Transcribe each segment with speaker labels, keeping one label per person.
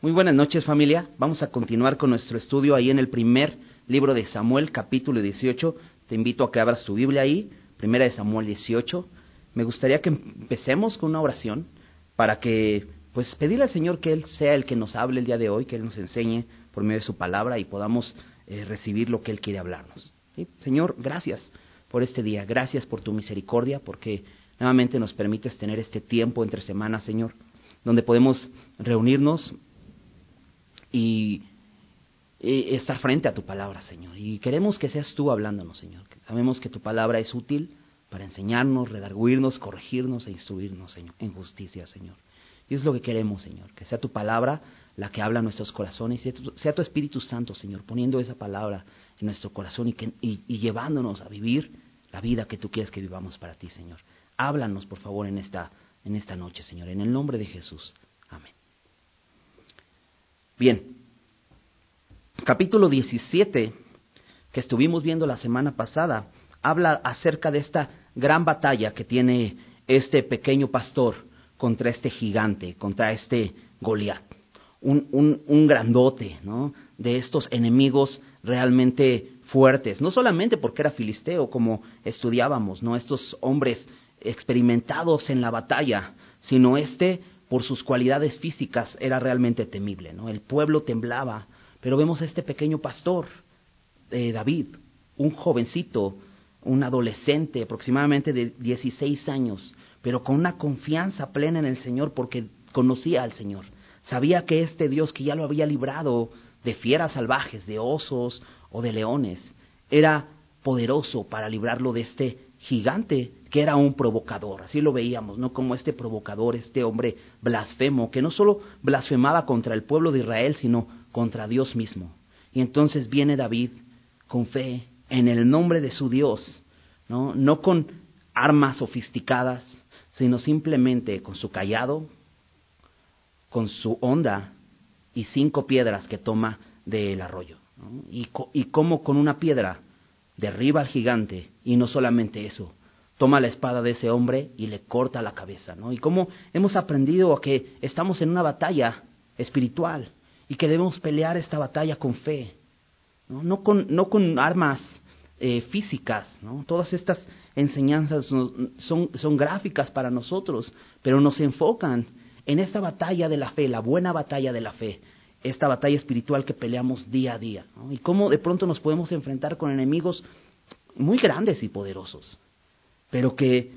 Speaker 1: Muy buenas noches familia. Vamos a continuar con nuestro estudio ahí en el primer libro de Samuel, capítulo 18. Te invito a que abras tu Biblia ahí, primera de Samuel 18. Me gustaría que empecemos con una oración para que, pues, pedirle al Señor que Él sea el que nos hable el día de hoy, que Él nos enseñe por medio de su palabra y podamos eh, recibir lo que Él quiere hablarnos. Señor, gracias por este día, gracias por tu misericordia, porque nuevamente nos permites tener este tiempo entre semanas, Señor, donde podemos reunirnos y, estar frente a tu palabra, Señor. Y queremos que seas tú hablándonos, Señor. Sabemos que tu palabra es útil para enseñarnos, redarguirnos, corregirnos e instruirnos, Señor, en justicia, Señor. Y es lo que queremos, Señor, que sea tu palabra la que habla nuestros corazones, y sea tu Espíritu Santo, Señor, poniendo esa palabra en nuestro corazón y, y llevándonos a vivir la vida que tú quieres que vivamos para ti, Señor. Háblanos, por favor, en esta, en esta noche, Señor, en el nombre de Jesús. Amén. Bien, capítulo 17 que estuvimos viendo la semana pasada habla acerca de esta gran batalla que tiene este pequeño pastor contra este gigante, contra este Goliat. Un, un, un, grandote, ¿no? De estos enemigos realmente fuertes, no solamente porque era filisteo, como estudiábamos, ¿no? Estos hombres experimentados en la batalla, sino este por sus cualidades físicas era realmente temible, ¿no? El pueblo temblaba, pero vemos a este pequeño pastor, eh, David, un jovencito, un adolescente aproximadamente de 16 años, pero con una confianza plena en el Señor porque conocía al Señor. Sabía que este Dios que ya lo había librado de fieras salvajes, de osos o de leones, era poderoso para librarlo de este gigante que era un provocador, así lo veíamos, ¿no? Como este provocador, este hombre blasfemo, que no solo blasfemaba contra el pueblo de Israel, sino contra Dios mismo. Y entonces viene David con fe en el nombre de su Dios, ¿no? No con armas sofisticadas, sino simplemente con su callado, con su onda y cinco piedras que toma del arroyo. Y, y como con una piedra derriba al gigante y no solamente eso, toma la espada de ese hombre y le corta la cabeza, ¿no? Y cómo hemos aprendido a que estamos en una batalla espiritual y que debemos pelear esta batalla con fe, no, no, con, no con armas eh, físicas, ¿no? Todas estas enseñanzas son, son gráficas para nosotros, pero nos enfocan en esta batalla de la fe, la buena batalla de la fe, esta batalla espiritual que peleamos día a día, y cómo de pronto nos podemos enfrentar con enemigos muy grandes y poderosos pero que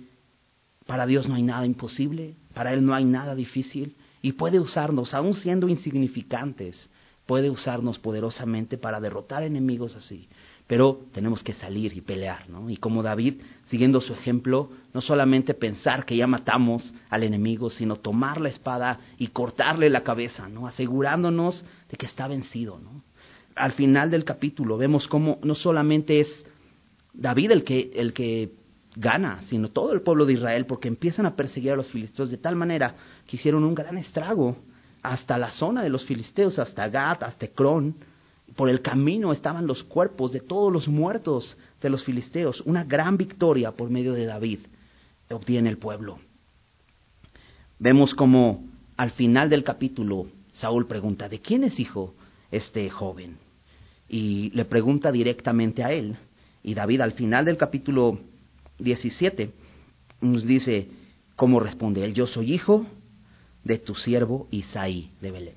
Speaker 1: para Dios no hay nada imposible, para Él no hay nada difícil, y puede usarnos, aun siendo insignificantes, puede usarnos poderosamente para derrotar enemigos así. Pero tenemos que salir y pelear, ¿no? Y como David, siguiendo su ejemplo, no solamente pensar que ya matamos al enemigo, sino tomar la espada y cortarle la cabeza, ¿no? Asegurándonos de que está vencido, ¿no? Al final del capítulo vemos cómo no solamente es David el que, el que gana, sino todo el pueblo de Israel, porque empiezan a perseguir a los filisteos de tal manera que hicieron un gran estrago hasta la zona de los filisteos, hasta Gat, hasta Cron. Por el camino estaban los cuerpos de todos los muertos de los filisteos. Una gran victoria por medio de David obtiene el pueblo. Vemos como al final del capítulo Saúl pregunta, ¿de quién es hijo este joven? Y le pregunta directamente a él. Y David al final del capítulo 17 nos dice cómo responde él, yo soy hijo de tu siervo Isaí de Belén.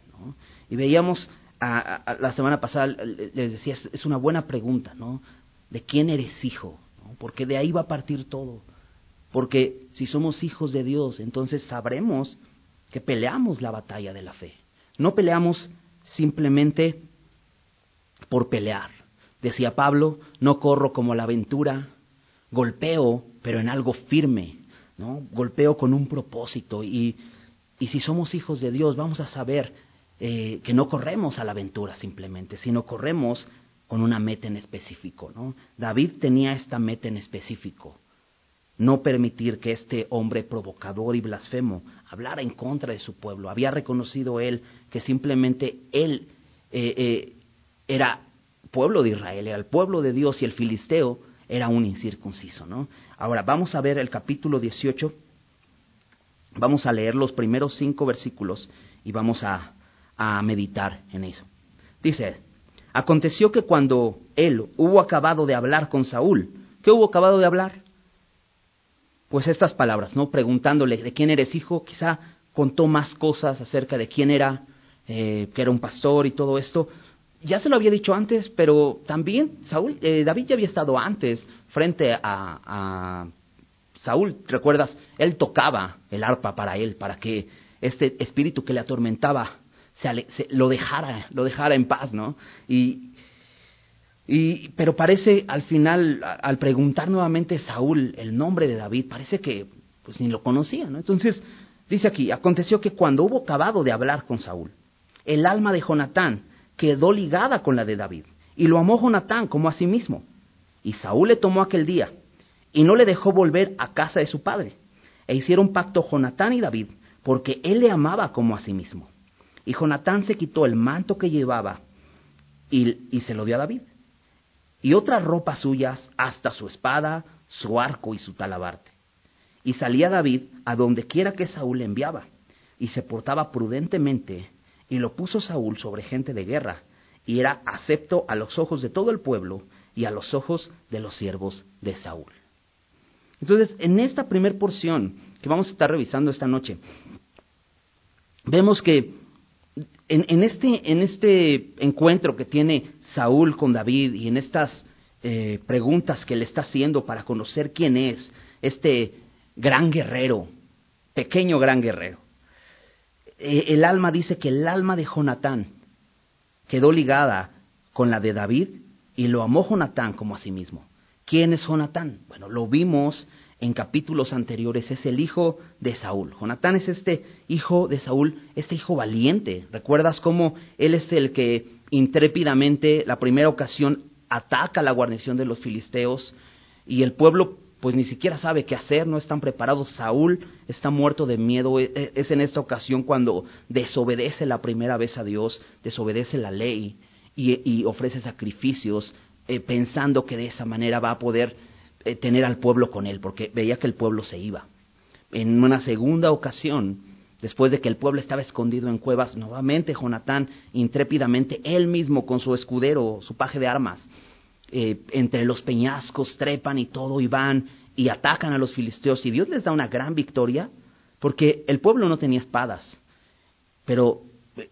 Speaker 1: Y veíamos la semana pasada, les decía, es una buena pregunta, ¿no? ¿De quién eres hijo? Porque de ahí va a partir todo. Porque si somos hijos de Dios, entonces sabremos que peleamos la batalla de la fe. No peleamos simplemente por pelear. Decía Pablo, no corro como la aventura, golpeo, pero en algo firme, ¿no? Golpeo con un propósito. Y, y si somos hijos de Dios, vamos a saber eh, que no corremos a la aventura simplemente, sino corremos con una meta en específico, ¿no? David tenía esta meta en específico. No permitir que este hombre provocador y blasfemo hablara en contra de su pueblo. Había reconocido él que simplemente él eh, eh, era pueblo de Israel, era el pueblo de Dios y el filisteo era un incircunciso, ¿no? Ahora, vamos a ver el capítulo 18, vamos a leer los primeros cinco versículos y vamos a, a meditar en eso. Dice, aconteció que cuando él hubo acabado de hablar con Saúl, ¿qué hubo acabado de hablar? Pues estas palabras, ¿no? Preguntándole de quién eres hijo, quizá contó más cosas acerca de quién era, eh, que era un pastor y todo esto. Ya se lo había dicho antes, pero también Saúl, eh, David ya había estado antes frente a, a Saúl, ¿recuerdas? Él tocaba el arpa para él, para que este espíritu que le atormentaba se, lo dejara, lo dejara en paz, ¿no? Y, y, pero parece al final, al preguntar nuevamente Saúl el nombre de David, parece que pues ni lo conocía, ¿no? Entonces, dice aquí, aconteció que cuando hubo acabado de hablar con Saúl, el alma de Jonatán quedó ligada con la de David, y lo amó Jonatán como a sí mismo. Y Saúl le tomó aquel día, y no le dejó volver a casa de su padre. E hicieron pacto Jonatán y David, porque él le amaba como a sí mismo. Y Jonatán se quitó el manto que llevaba y, se lo dio a David. Y otras ropas suyas, hasta su espada, su arco y su talabarte. Y salía David a donde quiera que Saúl le enviaba, y se portaba prudentemente y lo puso Saúl sobre gente de guerra, y era acepto a los ojos de todo el pueblo y a los ojos de los siervos de Saúl. Entonces, en esta primera porción que vamos a estar revisando esta noche, vemos que en, este, en este encuentro que tiene Saúl con David y en estas eh, preguntas que le está haciendo para conocer quién es este gran guerrero, pequeño gran guerrero, eh, el alma dice que el alma de Jonatán quedó ligada con la de David y lo amó Jonatán como a sí mismo. ¿Quién es Jonatán? Bueno, lo vimos en capítulos anteriores, es el hijo de Saúl. Jonatán es este hijo de Saúl, este hijo valiente. ¿Recuerdas cómo él es el que intrépidamente, la primera ocasión, ataca la guarnición de los filisteos y el pueblo pues ni siquiera sabe qué hacer, no están preparados. Saúl está muerto de miedo. E, e, es en esta ocasión cuando desobedece la primera vez a Dios, desobedece la ley y, ofrece sacrificios eh, pensando que de esa manera va a poder eh, tener al pueblo con él, porque veía que el pueblo se iba. En una segunda ocasión, después de que el pueblo estaba escondido en cuevas, nuevamente Jonatán, intrépidamente, él mismo con su escudero, su paje de armas, eh, entre los peñascos trepan y todo y van y atacan a los filisteos y Dios les da una gran victoria porque el pueblo no tenía espadas, pero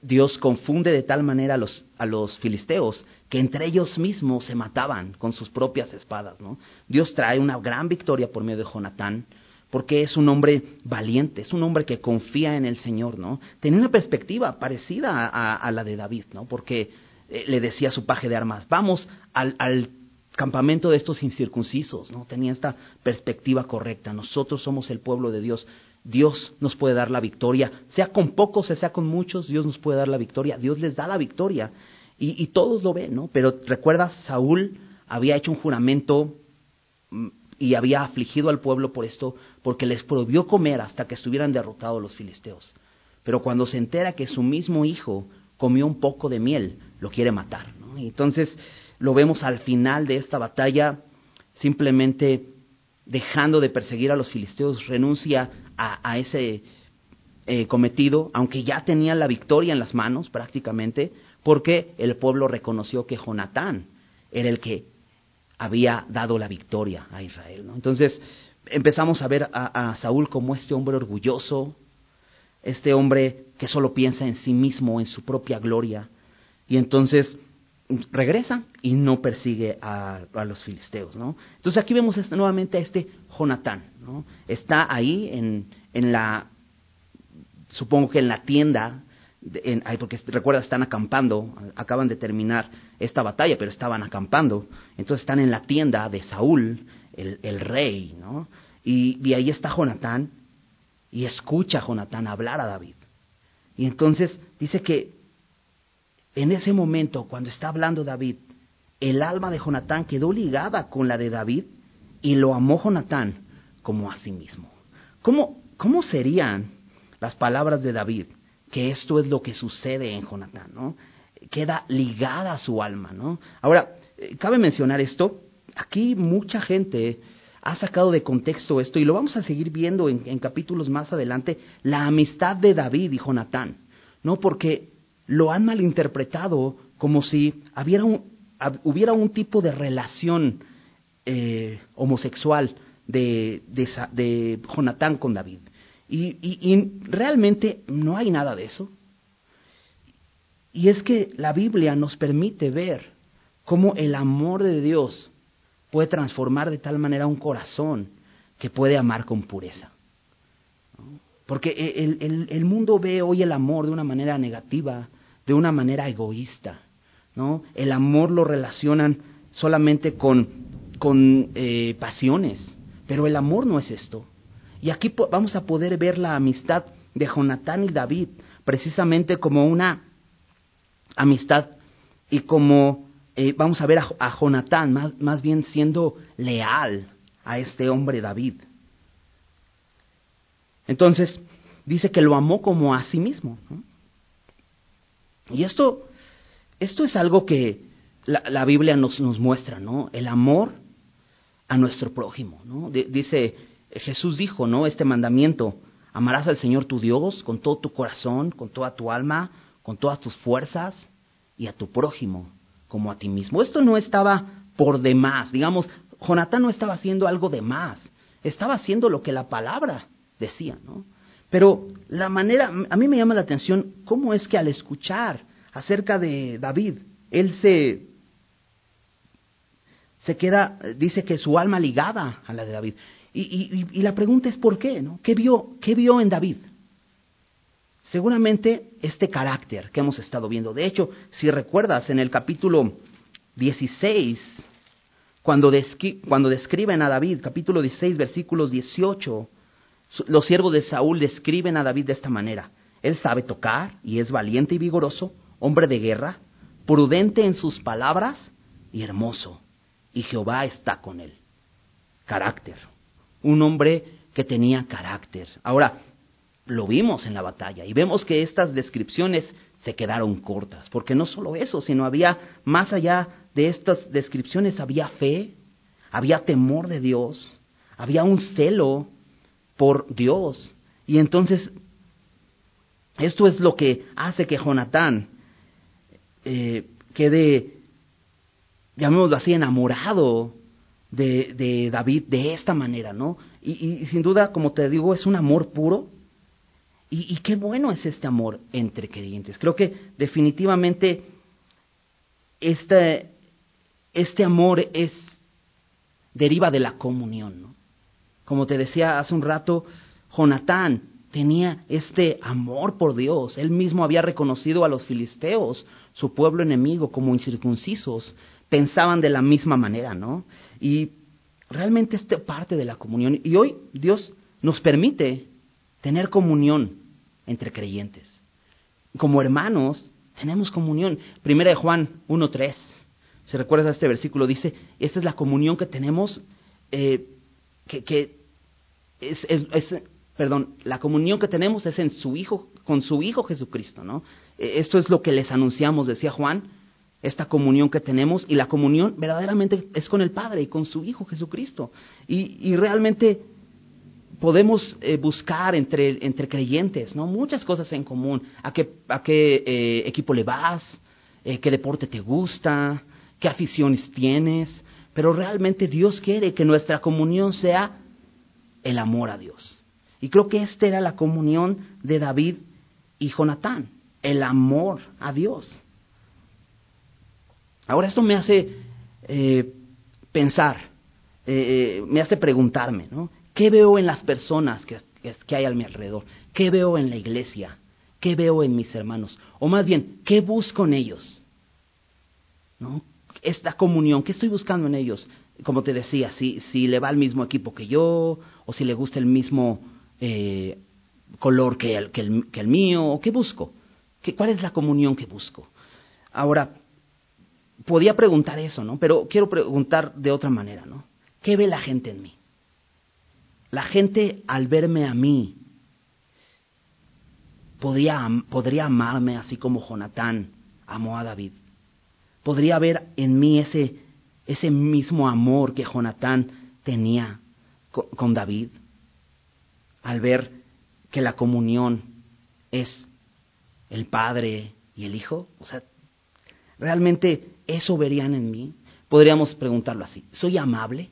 Speaker 1: Dios confunde de tal manera a los, a los filisteos que entre ellos mismos se mataban con sus propias espadas. ¿no? Dios trae una gran victoria por medio de Jonatán, porque es un hombre valiente, es un hombre que confía en el Señor, ¿no? Tenía una perspectiva parecida a, la de David, ¿no? Porque eh, le decía a su paje de armas, vamos al, al campamento de estos incircuncisos, ¿no? Tenía esta perspectiva correcta. Nosotros somos el pueblo de Dios. Dios nos puede dar la victoria, sea con pocos, sea con muchos, Dios nos puede dar la victoria. Dios les da la victoria y, todos lo ven, ¿no? Pero recuerda, Saúl había hecho un juramento mm, y había afligido al pueblo por esto, porque les prohibió comer hasta que estuvieran derrotados los filisteos. Pero cuando se entera que su mismo hijo comió un poco de miel, lo quiere matar. ¿no? Y entonces lo vemos al final de esta batalla, simplemente dejando de perseguir a los filisteos, renuncia a, ese eh, cometido, aunque ya tenía la victoria en las manos prácticamente, porque el pueblo reconoció que Jonatán era el que había dado la victoria a Israel. Entonces empezamos a ver a, Saúl como este hombre orgulloso, este hombre que solo piensa en sí mismo, en su propia gloria, y entonces regresa y no persigue a, los filisteos. Entonces aquí vemos este, nuevamente a este Jonatán, ¿no? Está ahí en, en la, supongo que en la tienda, porque recuerda, están acampando, acaban de terminar esta batalla, pero estaban acampando, entonces están en la tienda de Saúl, el, rey, ¿no? Y, y ahí está Jonatán, y escucha a Jonatán hablar a David. Y entonces dice que en ese momento, cuando está hablando David, el alma de Jonatán quedó ligada con la de David y lo amó Jonatán como a sí mismo. ¿Cómo, cómo serían las palabras de David? Que esto es lo que sucede en Jonatán, ¿no? Queda ligada a su alma, ¿no? Ahora, eh, cabe mencionar esto, aquí mucha gente ha sacado de contexto esto y lo vamos a seguir viendo en, capítulos más adelante, la amistad de David y Jonatán, ¿no? Porque lo han malinterpretado como si hubiera un, hubiera un tipo de relación eh, homosexual de, de, Jonatán con David. Y, y, realmente no hay nada de eso. Y es que la Biblia nos permite ver cómo el amor de Dios puede transformar de tal manera un corazón que puede amar con pureza. Porque el, el, el, mundo ve hoy el amor de una manera negativa, de una manera egoísta. ¿no? El amor lo relacionan solamente con, con eh, pasiones, pero el amor no es esto. Y aquí vamos a poder ver la amistad de Jonatán y David precisamente como una amistad y como eh, vamos a ver a, a Jonatán más, más, bien siendo leal a este hombre David. Entonces, dice que lo amó como a sí mismo. Y esto, esto es algo que la, la Biblia nos, nos, muestra, ¿no? El amor a nuestro prójimo, ¿no? dice, Jesús dijo, ¿no? Este mandamiento, amarás al Señor tu Dios con todo tu corazón, con toda tu alma, con todas tus fuerzas y a tu prójimo como a ti mismo. Esto no estaba por demás, digamos, Jonatán no estaba haciendo algo de más, estaba haciendo lo que la palabra decía, ¿no? Pero la manera, a mí me llama la atención cómo es que al escuchar acerca de David, él se, se queda, dice que su alma ligada a la de David. Y, la pregunta es por qué, ¿no? ¿Qué vio, qué vio en David? Seguramente este carácter que hemos estado viendo. De hecho, si recuerdas en el capítulo 16, cuando, cuando describen a David, capítulo 16, versículos 18, los siervos de Saúl describen a David de esta manera. Él sabe tocar y es valiente y vigoroso, hombre de guerra, prudente en sus palabras y hermoso. Y Jehová está con él. Carácter. Un hombre que tenía carácter. Ahora, lo vimos en la batalla y vemos que estas descripciones se quedaron cortas, porque no solo eso, sino había más allá de estas descripciones, había fe, había temor de Dios, había un celo por Dios. Y entonces, esto es lo que hace que Jonatán eh, quede, llamémoslo así, enamorado de, David de esta manera, ¿no? Y, y sin duda, como te digo, es un amor puro, y, qué bueno es este amor entre creyentes. Creo que definitivamente este, este amor es deriva de la comunión. ¿no? Como te decía hace un rato, Jonatán tenía este amor por Dios. Él mismo había reconocido a los filisteos, su pueblo enemigo, como incircuncisos. Pensaban de la misma manera, ¿no? Y realmente es parte de la comunión. Y hoy Dios nos permite tener comunión entre creyentes. Como hermanos, tenemos comunión. Primera de Juan 1.3. Si recuerdas este versículo, dice, esta es la comunión que tenemos, eh, que, que es, es, perdón, la comunión que tenemos es en su Hijo, con su Hijo Jesucristo, ¿no? E, esto es lo que les anunciamos, decía Juan, esta comunión que tenemos, y la comunión verdaderamente es con el Padre y con su Hijo Jesucristo. Y, y realmente podemos eh, buscar entre, entre creyentes, ¿no? Muchas cosas en común. ¿A qué, a qué eh, equipo le vas? Eh, ¿Qué deporte te gusta? ¿Qué aficiones tienes? Pero realmente Dios quiere que nuestra comunión sea el amor a Dios. Y creo que esta era la comunión de David y Jonatán, el amor a Dios. Ahora esto me hace pensar, me hace preguntarme, ¿no? ¿Qué veo en las personas que, hay a mi alrededor? ¿Qué veo en la iglesia? ¿Qué veo en mis hermanos? O más bien, ¿qué busco en ellos? ¿No? Esta comunión, ¿qué estoy buscando en ellos? Como te decía, si, le va al mismo equipo que yo, o si le gusta el mismo eh, color que el, mío, qué busco. ¿Qué, ¿Cuál es la comunión que busco? Ahora, podía preguntar eso, ¿no? Pero quiero preguntar de otra manera, ¿no? ¿Qué ve la gente en mí? La gente al verme a mí podría, podría amarme así como Jonatán amó a David. Podría ver en mí ese, ese mismo amor que Jonatán tenía con, con David. Al ver que la comunión es el Padre y el Hijo? O sea, ¿realmente eso verían en mí? Podríamos preguntarlo así. ¿Soy amable?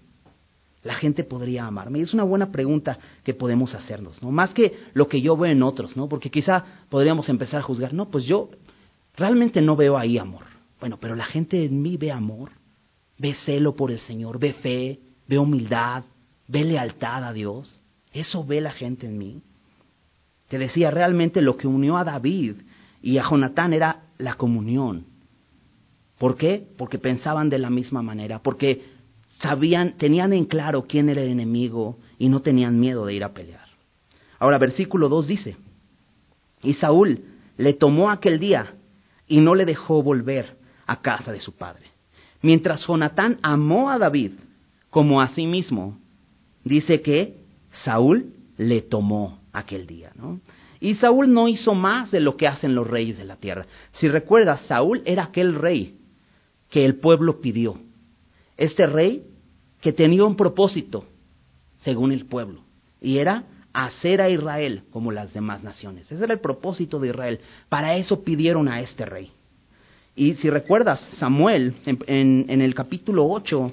Speaker 1: La gente podría amarme. Y es una buena pregunta que podemos hacernos, ¿no? Más que lo que yo veo en otros, ¿no? Porque quizá podríamos empezar a juzgar, no, pues yo realmente no veo ahí amor. Bueno, pero la gente en mí ve amor, ve celo por el Señor, ve fe, ve humildad, ve lealtad a Dios. Eso ve la gente en mí. Te decía, realmente lo que unió a David y a Jonatán era la comunión. ¿Por qué? Porque pensaban de la misma manera, porque sabían, tenían en claro quién era el enemigo y no tenían miedo de ir a pelear. Ahora, versículo 2 dice, y Saúl le tomó aquel día y no le dejó volver a casa de su padre. Mientras Jonatán amó a David como a sí mismo, dice que Saúl le tomó aquel día, ¿no? Y Saúl no hizo más de lo que hacen los reyes de la tierra. Si recuerdas, Saúl era aquel rey que el pueblo pidió. Este rey que tenía un propósito, según el pueblo, y era hacer a Israel como las demás naciones. Ese era el propósito de Israel. Para eso pidieron a este rey. Y si recuerdas, Samuel, en, el capítulo 8,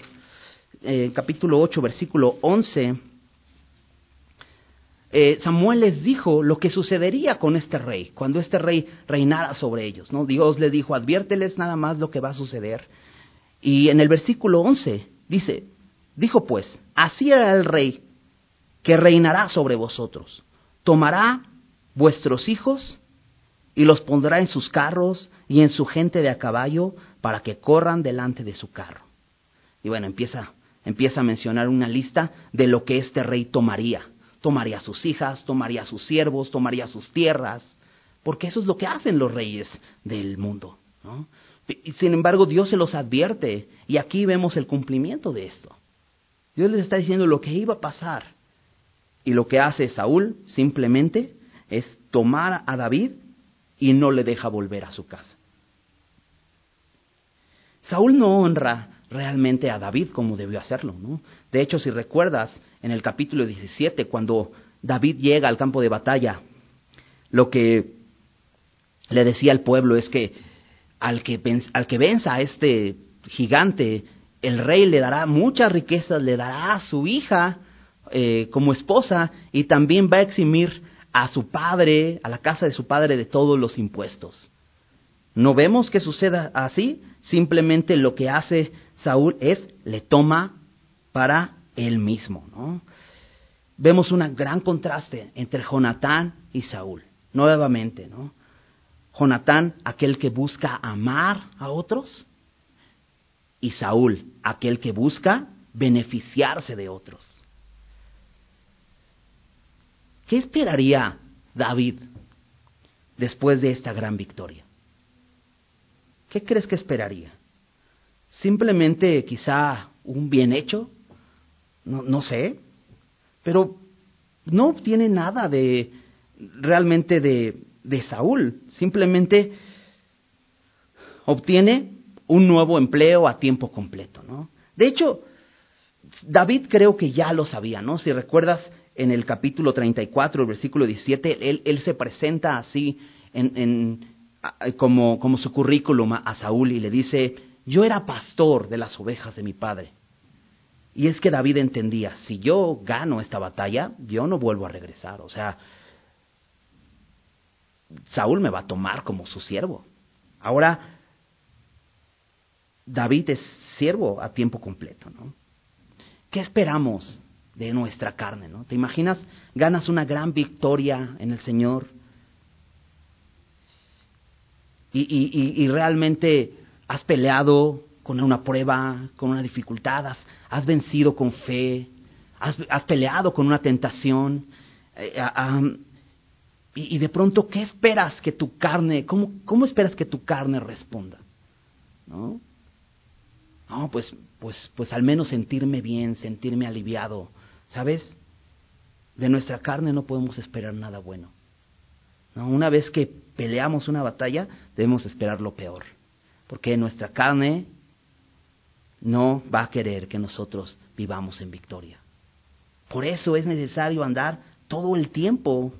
Speaker 1: eh, capítulo 8, versículo 11, eh, Samuel les dijo lo que sucedería con este rey, cuando este rey reinara sobre ellos. Dios le dijo, adviérteles nada más lo que va a suceder. Y en el versículo 11 dice, Dijo pues, así era el rey que reinará sobre vosotros. Tomará vuestros hijos y los pondrá en sus carros y en su gente de a caballo para que corran delante de su carro. Y bueno, empieza, empieza a mencionar una lista de lo que este rey tomaría. Tomaría sus hijas, tomaría sus siervos, tomaría sus tierras, porque eso es lo que hacen los reyes del mundo. Sin embargo, Dios se los advierte y aquí vemos el cumplimiento de esto. Dios les está diciendo lo que iba a pasar. Y lo que hace Saúl simplemente es tomar a David y no le deja volver a su casa. Saúl no honra realmente a David como debió hacerlo. ¿no? De hecho, si recuerdas, en el capítulo 17, cuando David llega al campo de batalla, lo que le decía al pueblo es que al que, al que venza a este gigante el rey le dará muchas riquezas, le dará a su hija eh, como esposa y también va a eximir a su padre, a la casa de su padre, de todos los impuestos. No vemos que suceda así, simplemente lo que hace Saúl es le toma para él mismo. ¿no? Vemos un gran contraste entre Jonatán y Saúl, nuevamente. ¿no? Jonatán, aquel que busca amar a otros, y Saúl, aquel que busca beneficiarse de otros. ¿Qué esperaría David después de esta gran victoria? ¿Qué crees que esperaría? ¿Simplemente quizá un bien hecho? No, no sé, pero no obtiene nada de realmente de, de Saúl, simplemente obtiene un nuevo empleo a tiempo completo, ¿no? De hecho, David creo que ya lo sabía, ¿no? Si recuerdas en el capítulo 34, el versículo 17, él, él se presenta así en, en, como, como su currículum a Saúl y le dice, yo era pastor de las ovejas de mi padre. Y es que David entendía, si yo gano esta batalla, yo no vuelvo a regresar. O sea, Saúl me va a tomar como su siervo. Ahora, David es siervo a tiempo completo, ¿no? ¿Qué esperamos de nuestra carne, no? ¿Te imaginas? Ganas una gran victoria en el Señor y, realmente has peleado con una prueba, con una dificultad, has, vencido con fe, has, peleado con una tentación. Eh, y, y, de pronto, ¿qué esperas que tu carne, cómo, cómo esperas que tu carne responda? ¿No? No, pues, pues, pues al menos sentirme bien, sentirme aliviado. ¿Sabes? De nuestra carne no podemos esperar nada bueno. ¿No? Una vez que peleamos una batalla, debemos esperar lo peor. Porque nuestra carne no va a querer que nosotros vivamos en victoria. Por eso es necesario andar todo el tiempo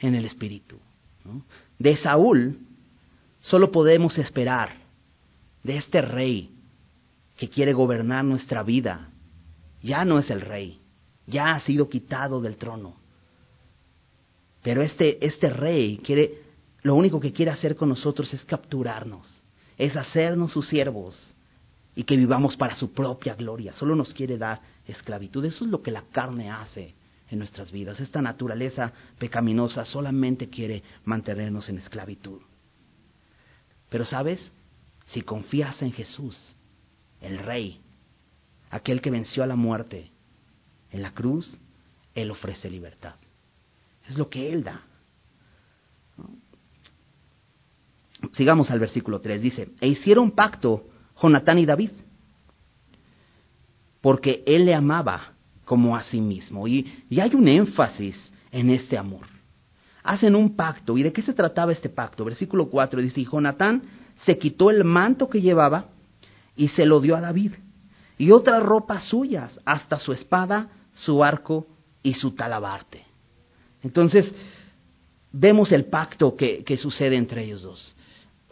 Speaker 1: en el Espíritu. De Saúl solo podemos esperar de este rey que quiere gobernar nuestra vida. Ya no es el rey, ya ha sido quitado del trono. Pero este, este rey quiere, lo único que quiere hacer con nosotros es capturarnos, es hacernos sus siervos y que vivamos para su propia gloria. Solo nos quiere dar esclavitud. Eso es lo que la carne hace en nuestras vidas. Esta naturaleza pecaminosa solamente quiere mantenernos en esclavitud. Pero sabes, si confías en Jesús, el Rey, aquel que venció a la muerte en la cruz, Él ofrece libertad. Es lo que Él da. Sigamos al versículo 3. Dice, e hicieron pacto Jonatán y David, porque Él le amaba como a sí mismo. Y, y hay un énfasis en este amor. Hacen un pacto. ¿Y de qué se trataba este pacto? Versículo 4 dice, y Jonatán se quitó el manto que llevaba y se lo dio a David, y otras ropas suyas, hasta su espada, su arco y su talabarte. Entonces, vemos el pacto que, que sucede entre ellos dos.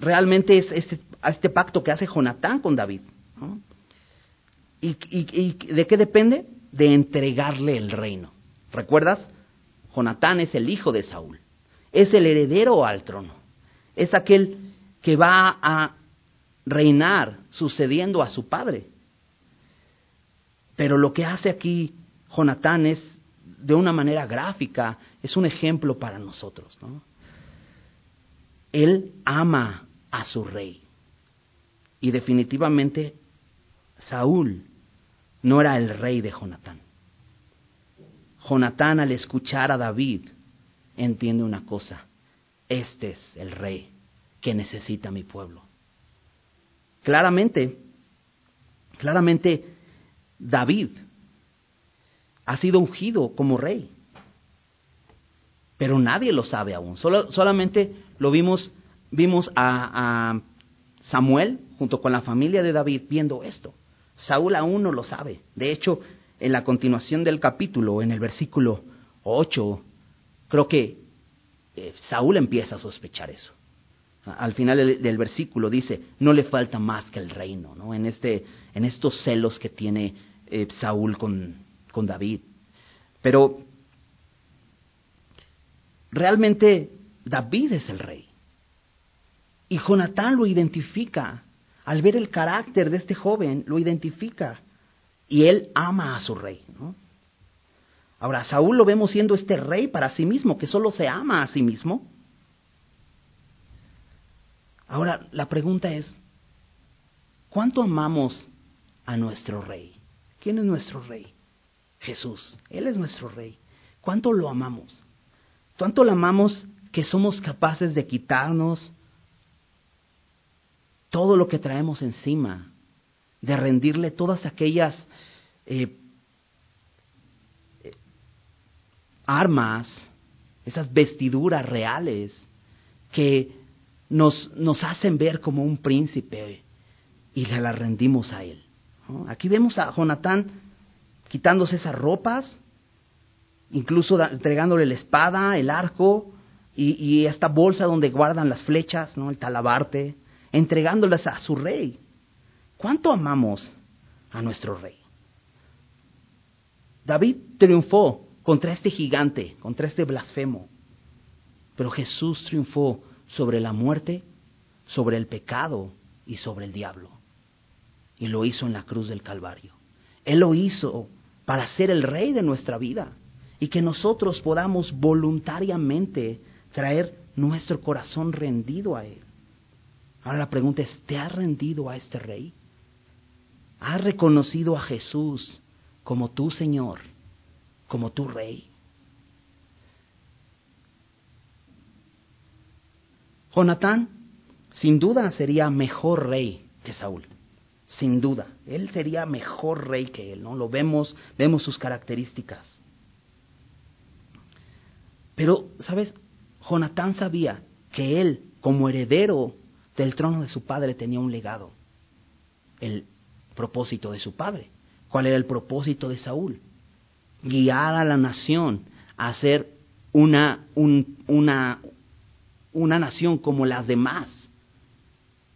Speaker 1: Realmente es este, este pacto que hace Jonatán con David. ¿Y, y de qué depende? De entregarle el reino. ¿Recuerdas? Jonatán es el hijo de Saúl, es el heredero al trono, es aquel que va a reinar sucediendo a su padre. Pero lo que hace aquí Jonatán es, de una manera gráfica, es un ejemplo para nosotros. ¿no? Él ama a su rey. Y definitivamente Saúl no era el rey de Jonatán. Jonatán al escuchar a David entiende una cosa, este es el rey que necesita mi pueblo. Claramente, claramente David ha sido ungido como rey, pero nadie lo sabe aún. Solo, solamente lo vimos, vimos a, Samuel junto con la familia de David viendo esto. Saúl aún no lo sabe. De hecho, en la continuación del capítulo, en el versículo 8, creo que eh, Saúl empieza a sospechar eso. Al final del, versículo dice, no le falta más que el reino, ¿no? En, este, en estos celos que tiene eh, Saúl con, con David. Pero realmente David es el rey. Y Jonatán lo identifica. Al ver el carácter de este joven, lo identifica. Y él ama a su rey. ¿no? Ahora, Saúl lo vemos siendo este rey para sí mismo, que solo se ama a sí mismo. Ahora, la pregunta es, ¿cuánto amamos a nuestro rey? ¿Quién es nuestro rey? Jesús. Él es nuestro rey. ¿Cuánto lo amamos? ¿Cuánto lo amamos que somos capaces de quitarnos todo lo que traemos encima, de rendirle todas aquellas eh, armas, esas vestiduras reales que nos, nos hacen ver como un príncipe y le la rendimos a él. Aquí vemos a Jonatán quitándose esas ropas, incluso entregándole la espada, el arco y, y, esta bolsa donde guardan las flechas, ¿no? el talabarte, entregándolas a su rey. ¿Cuánto amamos a nuestro rey? David triunfó contra este gigante, contra este blasfemo, pero Jesús triunfó sobre la muerte, sobre el pecado y sobre el diablo. Y lo hizo en la cruz del Calvario. Él lo hizo para ser el rey de nuestra vida y que nosotros podamos voluntariamente traer nuestro corazón rendido a Él. Ahora la pregunta es, ¿te has rendido a este rey? ¿Has reconocido a Jesús como tu Señor, como tu rey? Jonatán, sin duda, sería mejor rey que Saúl. Sin duda. Él sería mejor rey que él, ¿no? Lo vemos, vemos sus características. Pero, ¿sabes? Jonatán sabía que él, como heredero del trono de su padre, tenía un legado. El propósito de su padre. ¿Cuál era el propósito de Saúl? Guiar a la nación a hacer una, un, una, una nación como las demás,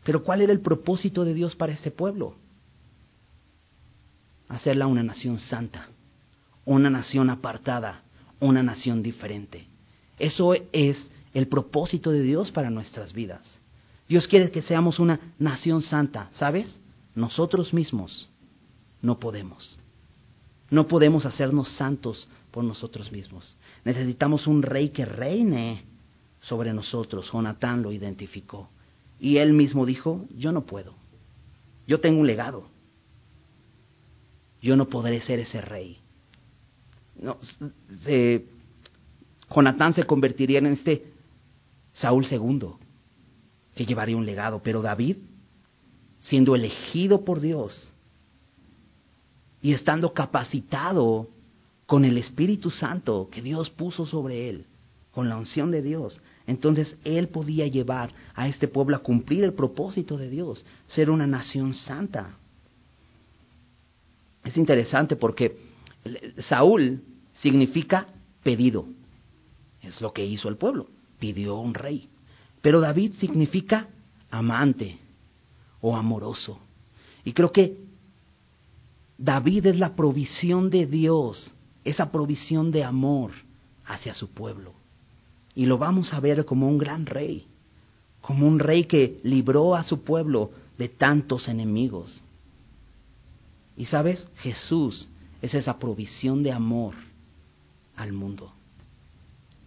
Speaker 1: Pero ¿cuál era el propósito de Dios para este pueblo? Hacerla una nación santa, una nación apartada, una nación diferente. Eso es el propósito de Dios para nuestras vidas. Dios quiere que seamos una nación santa, ¿sabes? Nosotros mismos no podemos. No podemos hacernos santos por nosotros mismos. Necesitamos un rey que reine sobre nosotros. Jonatán lo identificó. Y él mismo dijo, yo no puedo. Yo tengo un legado. Yo no podré ser ese rey. No, Jonatán se convertiría en este Saúl II, que llevaría un legado. Pero David, siendo elegido por Dios y estando capacitado con el Espíritu Santo que Dios puso sobre él, con la unción de Dios, entonces él podía llevar a este pueblo a cumplir el propósito de Dios, ser una nación santa. Es interesante porque Saúl significa pedido. Es lo que hizo el pueblo, pidió un rey. Pero David significa amante o amoroso. Y creo que David es la provisión de Dios, esa provisión de amor hacia su pueblo. Y lo vamos a ver como un gran rey, como un rey que libró a su pueblo de tantos enemigos. Y sabes, Jesús es esa provisión de amor al mundo.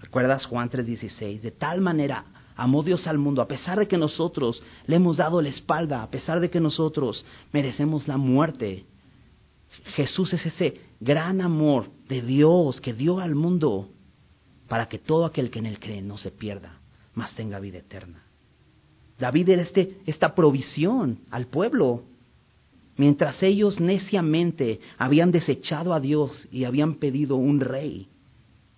Speaker 1: ¿Recuerdas Juan 3:16? De tal manera amó Dios al mundo, a pesar de que nosotros le hemos dado la espalda, a pesar de que nosotros merecemos la muerte. Jesús es ese gran amor de Dios que dio al mundo para que todo aquel que en él cree no se pierda, mas tenga vida eterna. David era este, esta provisión al pueblo. Mientras ellos neciamente habían desechado a Dios y habían pedido un rey,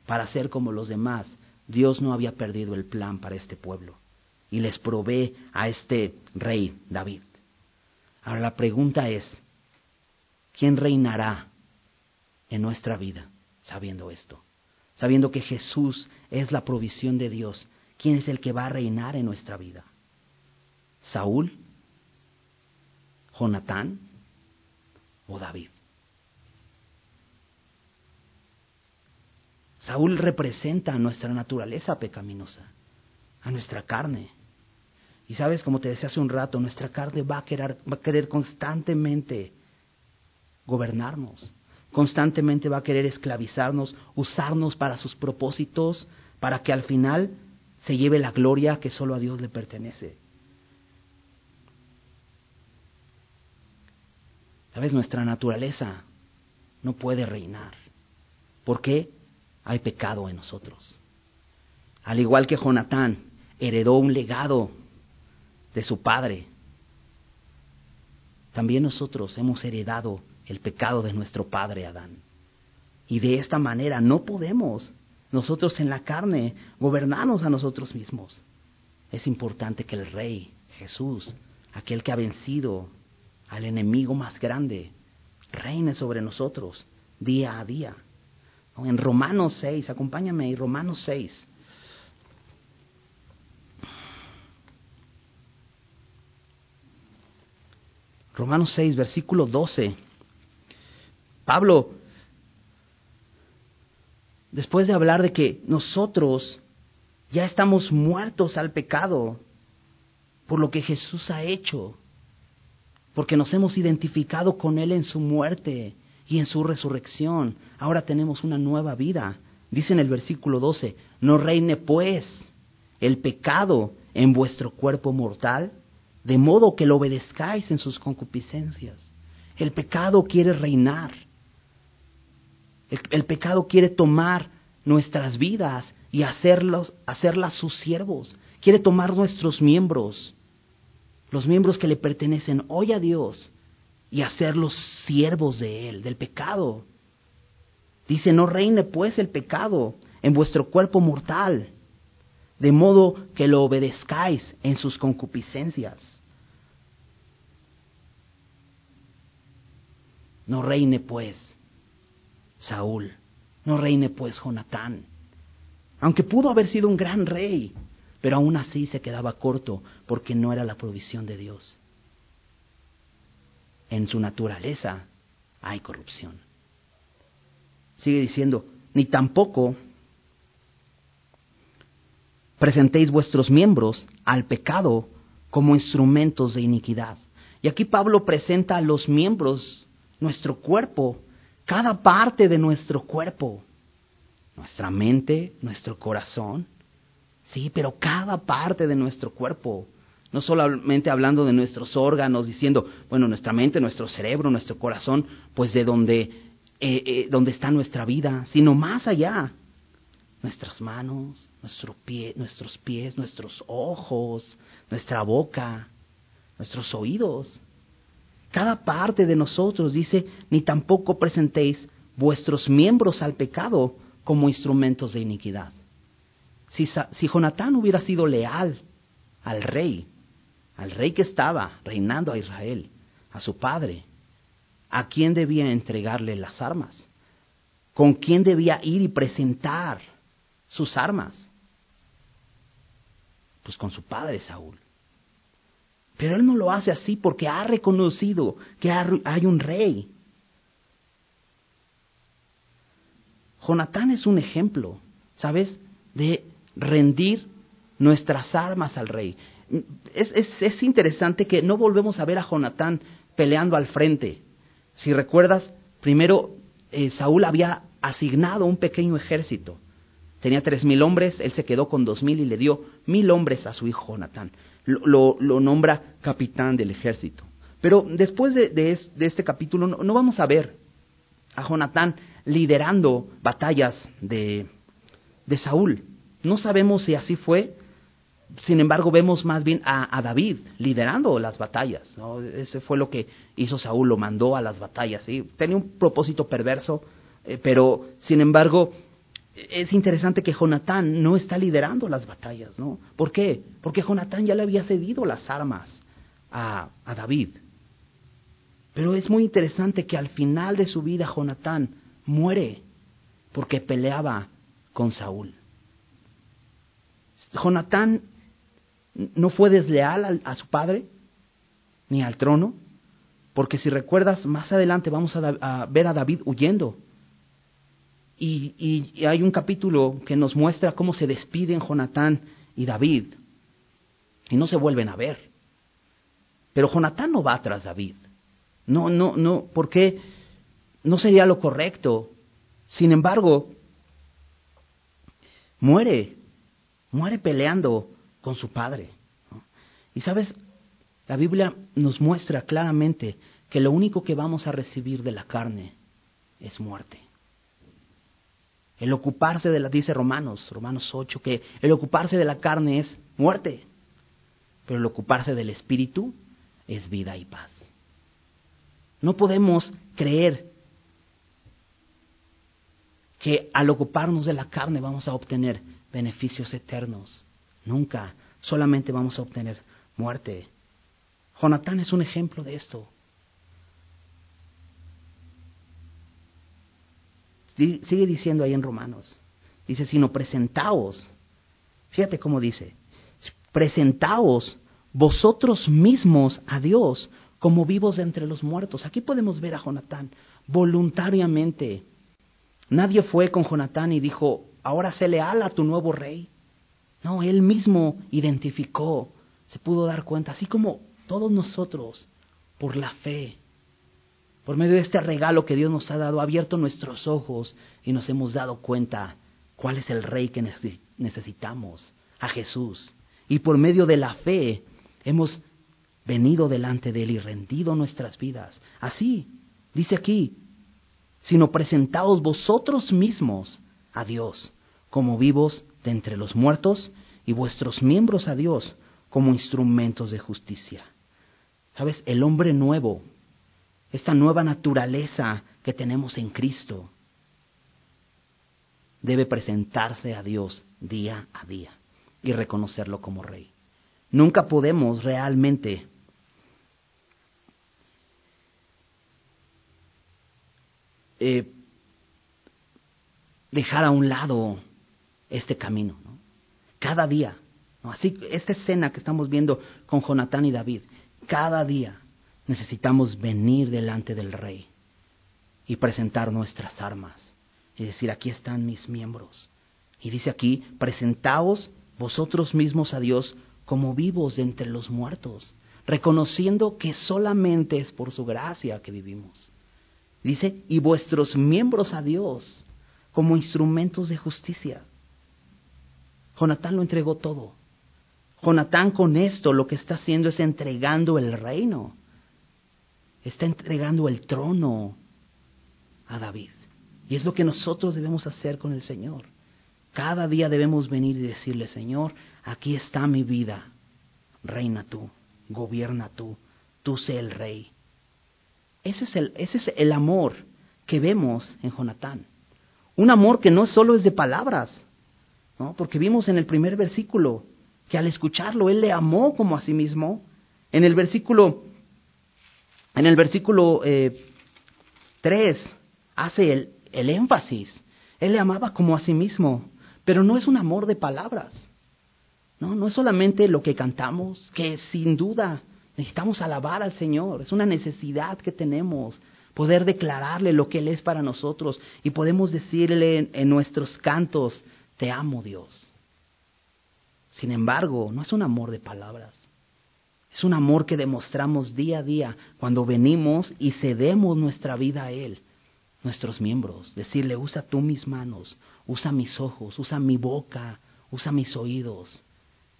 Speaker 1: para ser como los demás, Dios no había perdido el plan para este pueblo y les provee a este rey David. Ahora la pregunta es, ¿quién reinará en nuestra vida sabiendo esto? Sabiendo que Jesús es la provisión de Dios, ¿quién es el que va a reinar en nuestra vida? ¿Saúl? ¿Jonatán? ¿O David? Saúl representa a nuestra naturaleza pecaminosa, a nuestra carne. Y sabes, como te decía hace un rato, nuestra carne va a querer, va a querer constantemente gobernarnos, constantemente va a querer esclavizarnos, usarnos para sus propósitos, para que al final se lleve la gloria que solo a Dios le pertenece. Sabes, nuestra naturaleza no puede reinar. ¿Por qué? Hay pecado en nosotros. Al igual que Jonatán heredó un legado de su padre, también nosotros hemos heredado el pecado de nuestro padre Adán. Y de esta manera no podemos nosotros en la carne gobernarnos a nosotros mismos. Es importante que el Rey Jesús, aquel que ha vencido al enemigo más grande, reine sobre nosotros día a día. En Romanos 6, acompáñame ahí, Romanos 6. Romanos 6, versículo 12. Pablo, después de hablar de que nosotros ya estamos muertos al pecado por lo que Jesús ha hecho, porque nos hemos identificado con Él en su muerte y en su resurrección. Ahora tenemos una nueva vida. Dice en el versículo 12, no reine pues el pecado en vuestro cuerpo mortal, de modo que lo obedezcáis en sus concupiscencias. El pecado quiere reinar. El, pecado quiere tomar nuestras vidas y hacerlos, hacerlas sus siervos. Quiere tomar nuestros miembros, los miembros que le pertenecen hoy a Dios, y hacerlos siervos de él, del pecado. Dice, no reine pues el pecado en vuestro cuerpo mortal, de modo que lo obedezcáis en sus concupiscencias. No reine pues Saúl, no reine pues Jonatán, aunque pudo haber sido un gran rey, pero aún así se quedaba corto porque no era la provisión de Dios. En su naturaleza hay corrupción. Sigue diciendo, ni tampoco presentéis vuestros miembros al pecado como instrumentos de iniquidad. Y aquí Pablo presenta a los miembros, nuestro cuerpo, cada parte de nuestro cuerpo, nuestra mente, nuestro corazón, sí, pero cada parte de nuestro cuerpo, no solamente hablando de nuestros órganos, diciendo, bueno, nuestra mente, nuestro cerebro, nuestro corazón, pues de donde, eh, eh, donde está nuestra vida, sino más allá, nuestras manos, nuestro pie, nuestros pies, nuestros ojos, nuestra boca, nuestros oídos. Cada parte de nosotros dice, ni tampoco presentéis vuestros miembros al pecado como instrumentos de iniquidad. Si, si Jonatán hubiera sido leal al rey, al rey que estaba reinando a Israel, a su padre, ¿a quién debía entregarle las armas? ¿Con quién debía ir y presentar sus armas? Pues con su padre Saúl. Pero él no lo hace así porque ha reconocido que hay un rey. Jonatán es un ejemplo, ¿sabes? De rendir nuestras armas al rey. Es, es, interesante que no volvemos a ver a Jonatán peleando al frente. Si recuerdas, primero eh, Saúl había asignado un pequeño ejército Tenía tres mil hombres, él se quedó con dos mil y le dio mil hombres a su hijo Jonatán. Lo, nombra capitán del ejército. Pero después de, este capítulo no, vamos a ver a Jonatán liderando batallas de, Saúl. No sabemos si así fue. Sin embargo, vemos más bien a, David liderando las batallas. Ese fue lo que hizo Saúl, lo mandó a las batallas. ¿sí? Tenía un propósito perverso, eh, pero sin embargo es interesante que Jonatán no está liderando las batallas, ¿no? ¿Por qué? Porque Jonatán ya le había cedido las armas a, a David. Pero es muy interesante que al final de su vida Jonatán muere porque peleaba con Saúl. Jonatán no fue desleal a, su padre ni al trono, porque si recuerdas, más adelante vamos a ver a David huyendo y, hay un capítulo que nos muestra cómo se despiden Jonatán y David y no se vuelven a ver. Pero Jonatán no va tras David. No, no, no, porque no sería lo correcto. Sin embargo, muere, muere peleando con su padre. Y sabes, la Biblia nos muestra claramente que lo único que vamos a recibir de la carne es muerte. El ocuparse de la, dice Romanos, Romanos 8, que el ocuparse de la carne es muerte, pero el ocuparse del espíritu es vida y paz. No podemos creer que al ocuparnos de la carne vamos a obtener beneficios eternos. Nunca, solamente vamos a obtener muerte. Jonatán es un ejemplo de esto. Sigue diciendo ahí en Romanos. Dice, sino presentaos. Fíjate cómo dice. Presentaos vosotros mismos a Dios como vivos de entre los muertos. Aquí podemos ver a Jonatán voluntariamente. Nadie fue con Jonatán y dijo, ahora sé leal a tu nuevo rey. No, él mismo identificó, se pudo dar cuenta, así como todos nosotros, por la fe, por medio de este regalo que Dios nos ha dado, ha abierto nuestros ojos y nos hemos dado cuenta cuál es el rey que necesitamos, a Jesús. Y por medio de la fe hemos venido delante de Él y rendido nuestras vidas. Así, dice aquí, sino presentaos vosotros mismos a Dios como vivos de entre los muertos y vuestros miembros a Dios como instrumentos de justicia. ¿Sabes? El hombre nuevo esta nueva naturaleza que tenemos en Cristo, debe presentarse a Dios día a día y reconocerlo como Rey. Nunca podemos realmente eh, dejar a un lado este camino. Cada día Así, esta escena que estamos viendo con Jonatán y David, cada día necesitamos venir delante del rey y presentar nuestras armas y decir, aquí están mis miembros. Y dice aquí, presentaos vosotros mismos a Dios como vivos de entre los muertos, reconociendo que solamente es por su gracia que vivimos. Dice, y vuestros miembros a Dios como instrumentos de justicia. Jonatán lo entregó todo. Jonatán con esto lo que está haciendo es entregando el reino. Está entregando el trono a David. Y es lo que nosotros debemos hacer con el Señor. Cada día debemos venir y decirle, Señor, aquí está mi vida. Reina tú, gobierna tú, tú sé el rey. Ese es el, amor que vemos en Jonatán. Un amor que no solo es de palabras, ¿no? porque vimos en el primer versículo que al escucharlo él le amó como a sí mismo. En el versículo, en el versículo eh, 3 hace el, el énfasis. Él le amaba como a sí mismo, pero no es un amor de palabras. No, no es solamente lo que cantamos, que sin duda necesitamos alabar al Señor, es una necesidad que tenemos poder declararle lo que Él es para nosotros y podemos decirle en nuestros cantos, te amo Dios. Sin embargo, no es un amor de palabras. Es un amor que demostramos día a día cuando venimos y cedemos nuestra vida a Él, nuestros miembros. Decirle, usa tú mis manos, usa mis ojos, usa mi boca, usa mis oídos.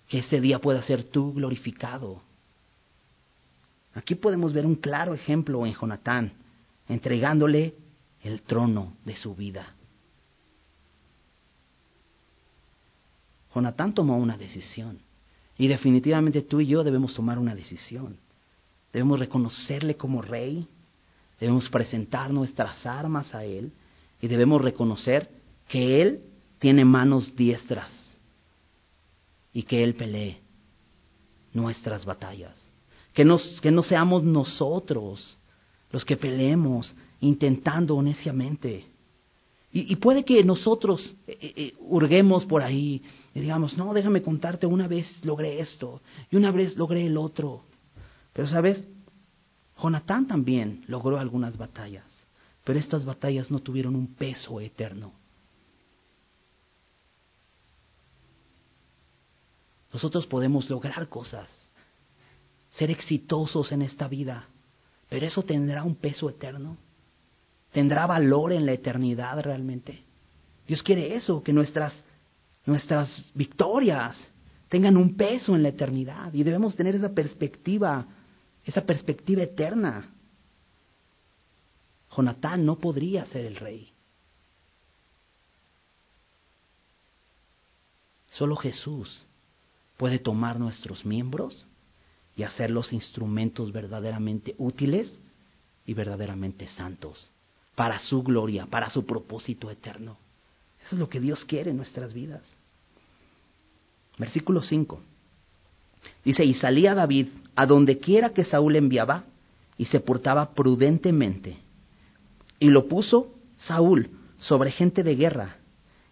Speaker 1: Que ese día pueda ser tú glorificado. Aquí podemos ver un claro ejemplo en Jonatán, entregándole el trono de su vida. Jonatán tomó una decisión. Y definitivamente tú y yo debemos tomar una decisión. Debemos reconocerle como rey, debemos presentar nuestras armas a Él y debemos reconocer que Él tiene manos diestras y que Él pelee nuestras batallas. Que, nos, que no seamos nosotros los que peleemos intentando neciamente y, puede que nosotros eh, eh, eh, hurguemos por ahí y digamos, no, déjame contarte, una vez logré esto y una vez logré el otro. Pero sabes, Jonatán también logró algunas batallas, pero estas batallas no tuvieron un peso eterno. Nosotros podemos lograr cosas, ser exitosos en esta vida, pero eso tendrá un peso eterno. ¿Tendrá valor en la eternidad realmente? Dios quiere eso, que nuestras, nuestras victorias tengan un peso en la eternidad y debemos tener esa perspectiva, esa perspectiva eterna. Jonatán no podría ser el rey. Solo Jesús puede tomar nuestros miembros y hacerlos instrumentos verdaderamente útiles y verdaderamente santos para su gloria, para su propósito eterno. Eso es lo que Dios quiere en nuestras vidas. Versículo 5. Dice, y salía David a donde quiera que Saúl enviaba y se portaba prudentemente. Y lo puso Saúl sobre gente de guerra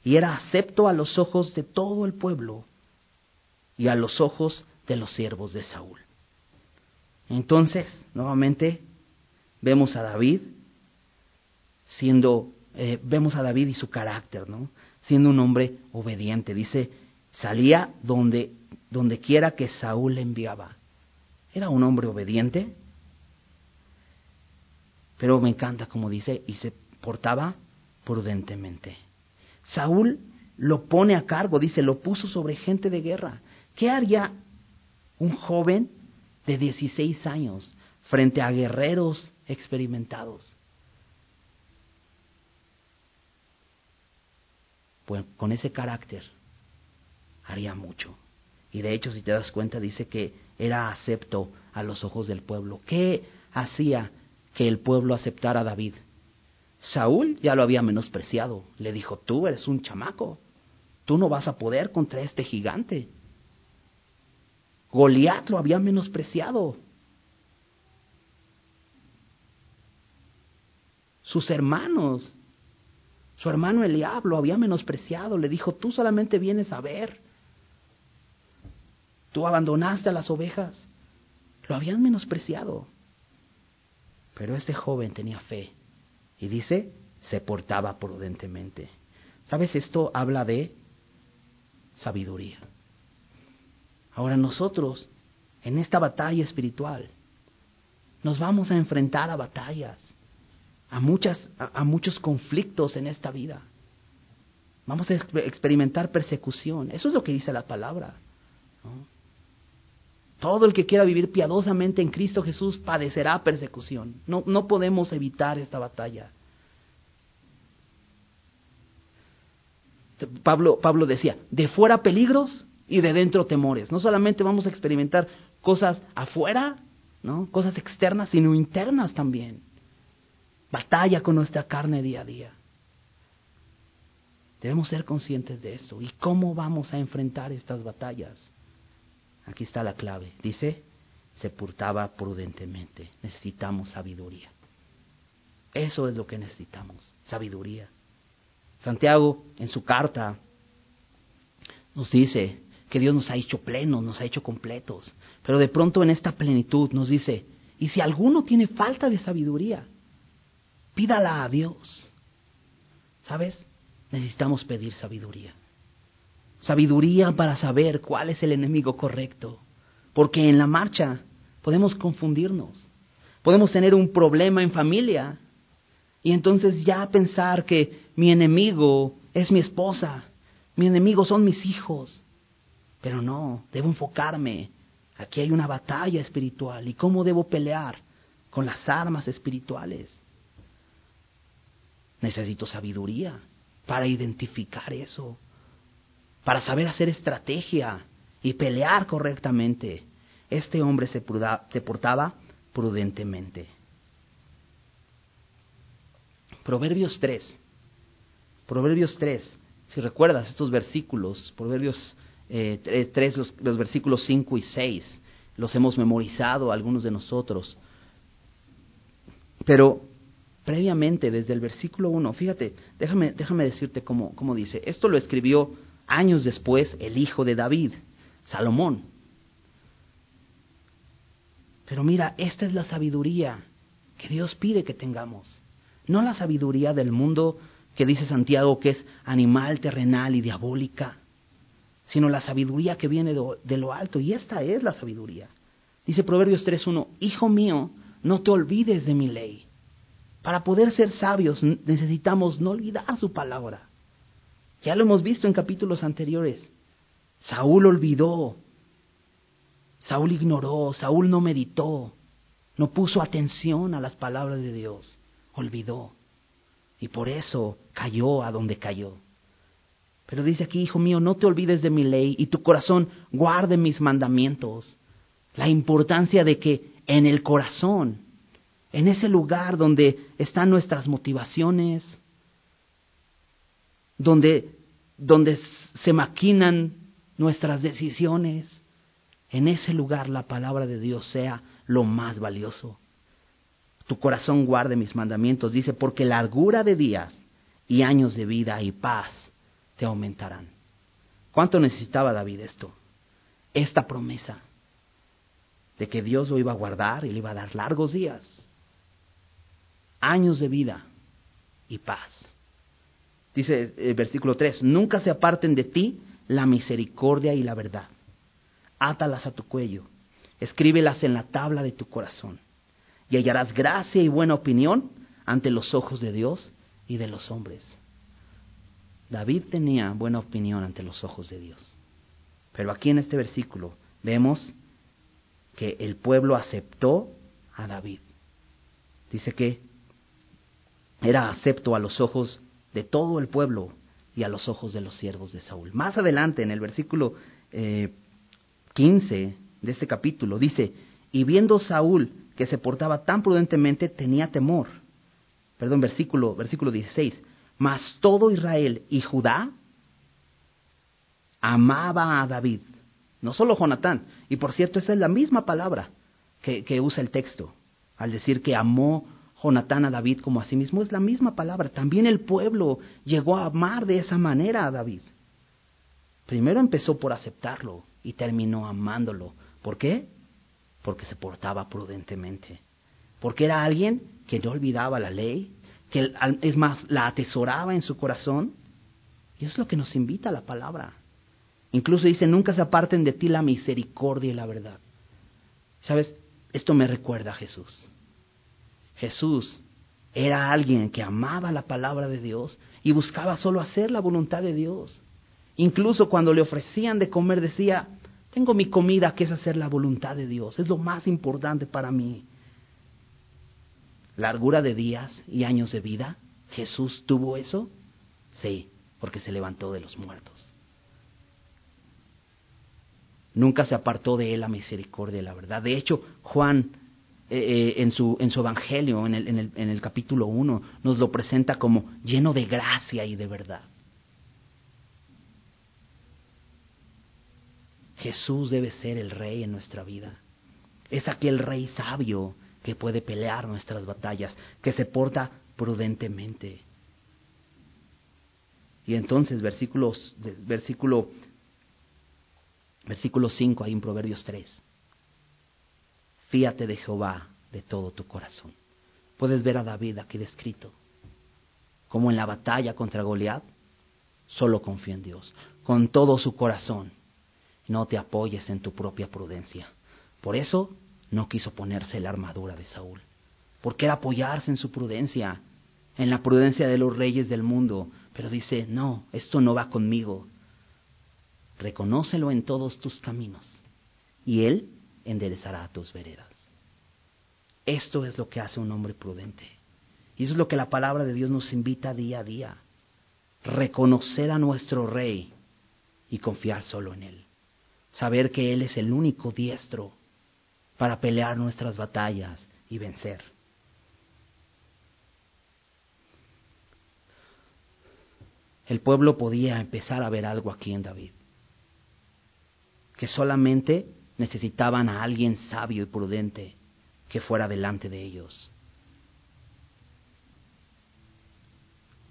Speaker 1: y era acepto a los ojos de todo el pueblo y a los ojos de los siervos de Saúl. Entonces, nuevamente, vemos a David siendo, eh, vemos a David y su carácter, ¿no? Siendo un hombre obediente. Dice, salía donde, donde quiera que Saúl le enviaba. Era un hombre obediente, pero me encanta como dice, y se portaba prudentemente. Saúl lo pone a cargo, dice, lo puso sobre gente de guerra. ¿Qué haría un joven de 16 años frente a guerreros experimentados? Pues con ese carácter haría mucho. Y de hecho, si te das cuenta, dice que era acepto a los ojos del pueblo. ¿Qué hacía que el pueblo aceptara a David? Saúl ya lo había menospreciado. Le dijo, tú eres un chamaco. Tú no vas a poder contra este gigante. Goliat lo había menospreciado. Sus hermanos su hermano Eliab lo había menospreciado, le dijo, tú solamente vienes a ver. Tú abandonaste a las ovejas. Lo habían menospreciado. Pero este joven tenía fe y dice, se portaba prudentemente. ¿Sabes? Esto habla de sabiduría. Ahora nosotros, en esta batalla espiritual, nos vamos a enfrentar a batallas, a, muchas, a, muchos conflictos en esta vida. Vamos a experimentar persecución. Eso es lo que dice la palabra. Todo el que quiera vivir piadosamente en Cristo Jesús padecerá persecución. No, no podemos evitar esta batalla. Pablo, Pablo decía, de fuera peligros y de dentro temores. No solamente vamos a experimentar cosas afuera, ¿no? cosas externas, sino internas también. Batalla con nuestra carne día a día. Debemos ser conscientes de esto. ¿Y cómo vamos a enfrentar estas batallas? Aquí está la clave. Dice, se portaba prudentemente. Necesitamos sabiduría. Eso es lo que necesitamos, sabiduría. Santiago en su carta nos dice que Dios nos ha hecho plenos, nos ha hecho completos, pero de pronto en esta plenitud nos dice, y si alguno tiene falta de sabiduría, pídala a Dios. ¿Sabes? Necesitamos pedir sabiduría. Sabiduría para saber cuál es el enemigo correcto, porque en la marcha podemos confundirnos, podemos tener un problema en familia y entonces ya pensar que mi enemigo es mi esposa, mi enemigo son mis hijos. Pero no, debo enfocarme. Aquí hay una batalla espiritual. ¿Y cómo debo pelear? Con las armas espirituales. Necesito sabiduría para identificar eso, para saber hacer estrategia y pelear correctamente. Este hombre se, se portaba prudentemente. Proverbios 3 Proverbios 3, si recuerdas estos versículos, Proverbios eh, 3, los, los versículos 5 y 6, los hemos memorizado algunos de nosotros. Pero previamente, desde el versículo 1, fíjate, déjame, déjame decirte cómo, cómo dice. Esto lo escribió años después el hijo de David, Salomón. Pero mira, esta es la sabiduría que Dios pide que tengamos. No la sabiduría del mundo que dice Santiago que es animal, terrenal y diabólica, sino la sabiduría que viene de, lo alto. Y esta es la sabiduría. Dice Proverbios 3.1, Hijo mío, no te olvides de mi ley. Para poder ser sabios necesitamos no olvidar su palabra. Ya lo hemos visto en capítulos anteriores. Saúl olvidó, Saúl ignoró, Saúl no meditó, no puso atención a las palabras de Dios, olvidó. Y por eso cayó a donde cayó. Pero dice aquí, hijo mío, no te olvides de mi ley y tu corazón guarde mis mandamientos. La importancia de que en el corazón, en ese lugar donde están nuestras motivaciones, donde, donde se maquinan nuestras decisiones, en ese lugar la palabra de Dios sea lo más valioso tu corazón guarde mis mandamientos. Dice, porque largura de días y años de vida y paz te aumentarán. ¿Cuánto necesitaba David esto? Esta promesa de que Dios lo iba a guardar y le iba a dar largos días, años de vida y paz. Dice el versículo 3, nunca se aparten de ti la misericordia y la verdad. Átalas a tu cuello, escríbelas en la tabla de tu corazón y hallarás gracia y buena opinión ante los ojos de Dios y de los hombres. David tenía buena opinión ante los ojos de Dios. Pero aquí en este versículo vemos que el pueblo aceptó a David. Dice que era acepto a los ojos de todo el pueblo y a los ojos de los siervos de Saúl. Más adelante, en el versículo eh, 15 de este capítulo, dice, y viendo Saúl que se portaba tan prudentemente tenía temor. Perdón, versículo, versículo 16. Mas todo Israel y Judá amaba a David. No solo Jonatán. Y por cierto, esa es la misma palabra que, que usa el texto. Al decir que amó Jonatán a David como a sí mismo, es la misma palabra. También el pueblo llegó a amar de esa manera a David. Primero empezó por aceptarlo, y terminó amándolo. ¿Por qué? Porque se portaba prudentemente. Porque era alguien que no olvidaba la ley, que es más, la atesoraba en su corazón. Y eso es lo que nos invita a la palabra. Incluso dice, nunca se aparten de ti la misericordia y la verdad. ¿Sabes? Esto me recuerda a Jesús. Jesús era alguien que amaba la palabra de Dios y buscaba solo hacer la voluntad de Dios. Incluso cuando le ofrecían de comer decía, tengo mi comida que es hacer la voluntad de Dios, es lo más importante para mí. Largura de días y años de vida, ¿Jesús tuvo eso? Sí, porque se levantó de los muertos. Nunca se apartó de él la misericordia y la verdad. De hecho, Juan eh, eh, en, su, en su Evangelio, en el, en, el, en el capítulo 1, nos lo presenta como lleno de gracia y de verdad. Jesús debe ser el rey en nuestra vida. Es aquel rey sabio que puede pelear nuestras batallas, que se porta prudentemente. Y entonces, versículos, versículo, versículo 5, hay en Proverbios 3. Fíate de Jehová de todo tu corazón. Puedes ver a David aquí descrito, como en la batalla contra Goliat, solo confía en Dios, con todo su corazón no te apoyes en tu propia prudencia. Por eso no quiso ponerse la armadura de Saúl, porque era apoyarse en su prudencia, en la prudencia de los reyes del mundo, pero dice, no, esto no va conmigo. Reconócelo en todos tus caminos, y Él enderezará tus veredas. Esto es lo que hace un hombre prudente. Y eso es lo que la palabra de Dios nos invita día a día. Reconocer a nuestro Rey y confiar solo en Él saber que Él es el único diestro para pelear nuestras batallas y vencer. El pueblo podía empezar a ver algo aquí en David, que solamente necesitaban a alguien sabio y prudente que fuera delante de ellos.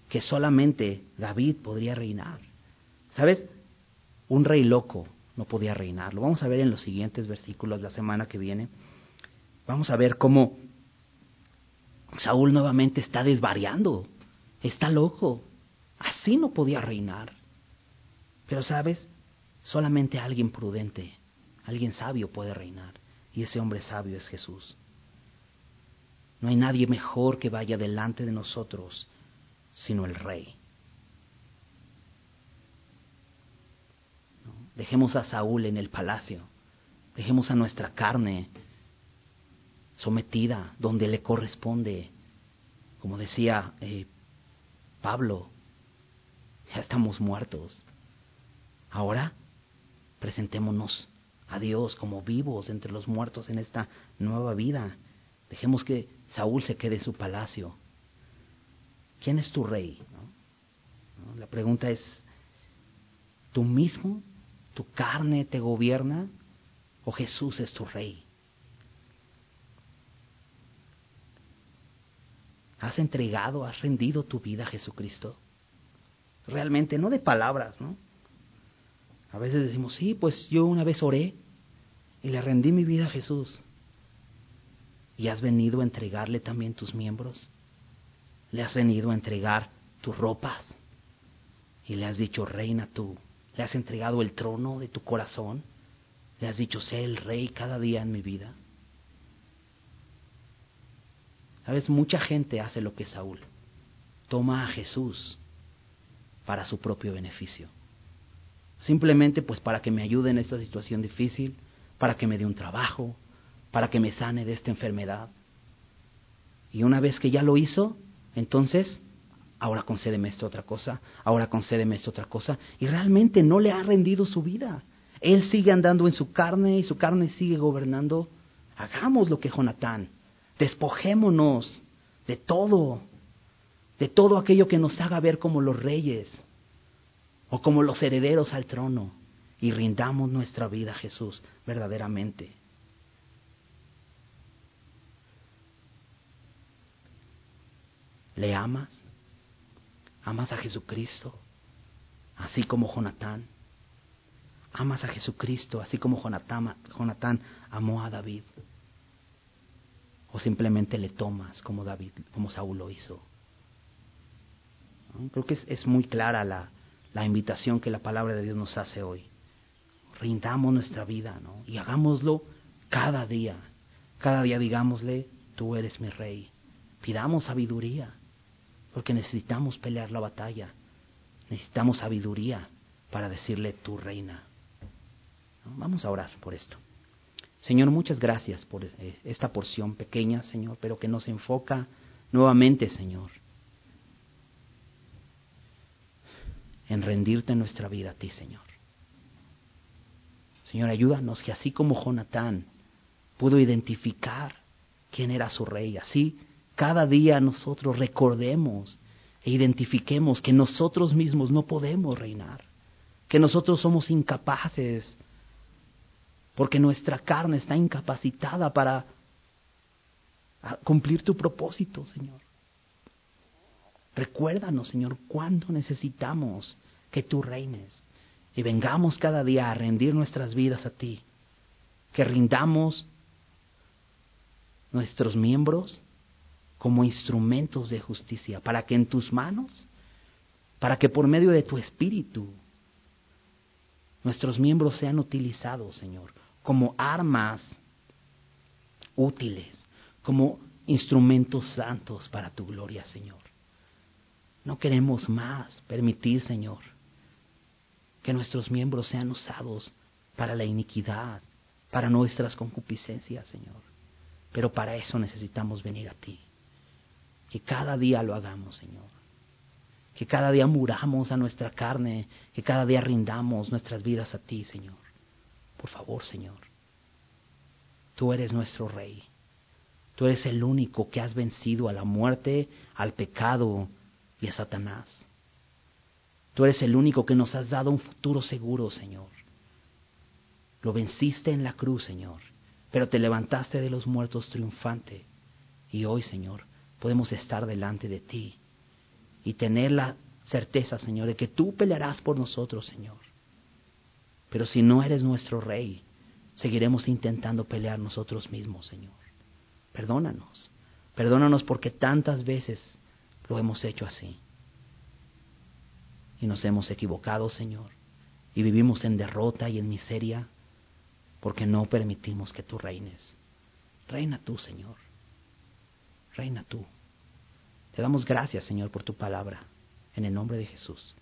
Speaker 1: Que solamente David podría reinar. ¿Sabes? Un rey loco no podía reinar. Lo vamos a ver en los siguientes versículos la semana que viene. Vamos a ver cómo Saúl nuevamente está desvariando, está loco. Así no podía reinar. Pero sabes, solamente alguien prudente, alguien sabio puede reinar. Y ese hombre sabio es Jesús. No hay nadie mejor que vaya delante de nosotros sino el Rey. Dejemos a Saúl en el palacio. Dejemos a nuestra carne sometida donde le corresponde. Como decía eh, Pablo, ya estamos muertos. Ahora presentémonos a Dios como vivos entre los muertos en esta nueva vida. Dejemos que Saúl se quede en su palacio. ¿Quién es tu rey? La pregunta es, ¿tú mismo ¿Tu carne te gobierna o Jesús es tu rey? ¿Has entregado, has rendido tu vida a Jesucristo? Realmente, no de palabras, ¿no? A veces decimos, sí, pues yo una vez oré y le rendí mi vida a Jesús. ¿Y has venido a entregarle también tus miembros? ¿Le has venido a entregar tus ropas? Y le has dicho, reina tú, ¿Le has entregado el trono de tu corazón? ¿Le has dicho, sé el rey cada día en mi vida? Sabes, mucha gente hace lo que Saúl. Toma a Jesús para su propio beneficio. Simplemente pues para que me ayude en esta situación difícil, para que me dé un trabajo, para que me sane de esta enfermedad. Y una vez que ya lo hizo, entonces ahora concédeme esta otra cosa, ahora concédeme esta otra cosa, y realmente no le ha rendido su vida. Él sigue andando en su carne y su carne sigue gobernando. Hagamos lo que Jonatán, despojémonos de todo, de todo aquello que nos haga ver como los reyes o como los herederos al trono, y rindamos nuestra vida a Jesús verdaderamente. ¿Le amas? ¿Amas a Jesucristo? Así como Jonatán. Amas a Jesucristo, así como Jonatán, amó a David. O simplemente le tomas como David, como Saúl lo hizo. Creo que es, muy clara la, la, invitación que la palabra de Dios nos hace hoy. Rindamos nuestra vida, ¿no? Y hagámoslo cada día. Cada día digámosle, tú eres mi rey. Pidamos sabiduría, porque necesitamos pelear la batalla. Necesitamos sabiduría para decirle tu reina. Vamos a orar por esto. Señor, muchas gracias por eh, esta porción pequeña, Señor, pero que nos enfoca nuevamente, Señor, en rendirte nuestra vida a ti, Señor. Señor, ayúdanos que así como Jonatán pudo identificar quién era su rey, así cada día nosotros recordemos e identifiquemos que nosotros mismos no podemos reinar, que nosotros somos incapaces, porque nuestra carne está incapacitada para cumplir tu propósito, Señor. Recuérdanos, Señor, cuándo necesitamos que tú reines y vengamos cada día a rendir nuestras vidas a ti, que rindamos nuestros miembros como instrumentos de justicia, para que en tus manos, para que por medio de tu espíritu, nuestros miembros sean utilizados, Señor, como armas útiles, como instrumentos santos para tu gloria, Señor. No queremos más permitir, Señor, que nuestros miembros sean usados para la iniquidad, para nuestras concupiscencias, Señor. Pero para eso necesitamos venir a ti. Que cada día lo hagamos, Señor. Que cada día muramos a nuestra carne, que cada día rindamos nuestras vidas a ti, Señor. Por favor, Señor. Tú eres nuestro Rey. Tú eres el único que has vencido a la muerte, al pecado y a Satanás. Tú eres el único que nos has dado un futuro seguro, Señor. Lo venciste en la cruz, Señor, pero te levantaste de los muertos triunfante. Y hoy, Señor, podemos estar delante de ti y tener la certeza, Señor, de que tú pelearás por nosotros, Señor. Pero si no eres nuestro Rey, seguiremos intentando pelear nosotros mismos, Señor. Perdónanos. Perdónanos porque tantas veces lo hemos hecho así. Y nos hemos equivocado, Señor. Y vivimos en derrota y en miseria porque no permitimos que tú reines. Reina tú, Señor. Reina tú. Te damos gracias, Señor, por tu palabra. En el nombre de Jesús.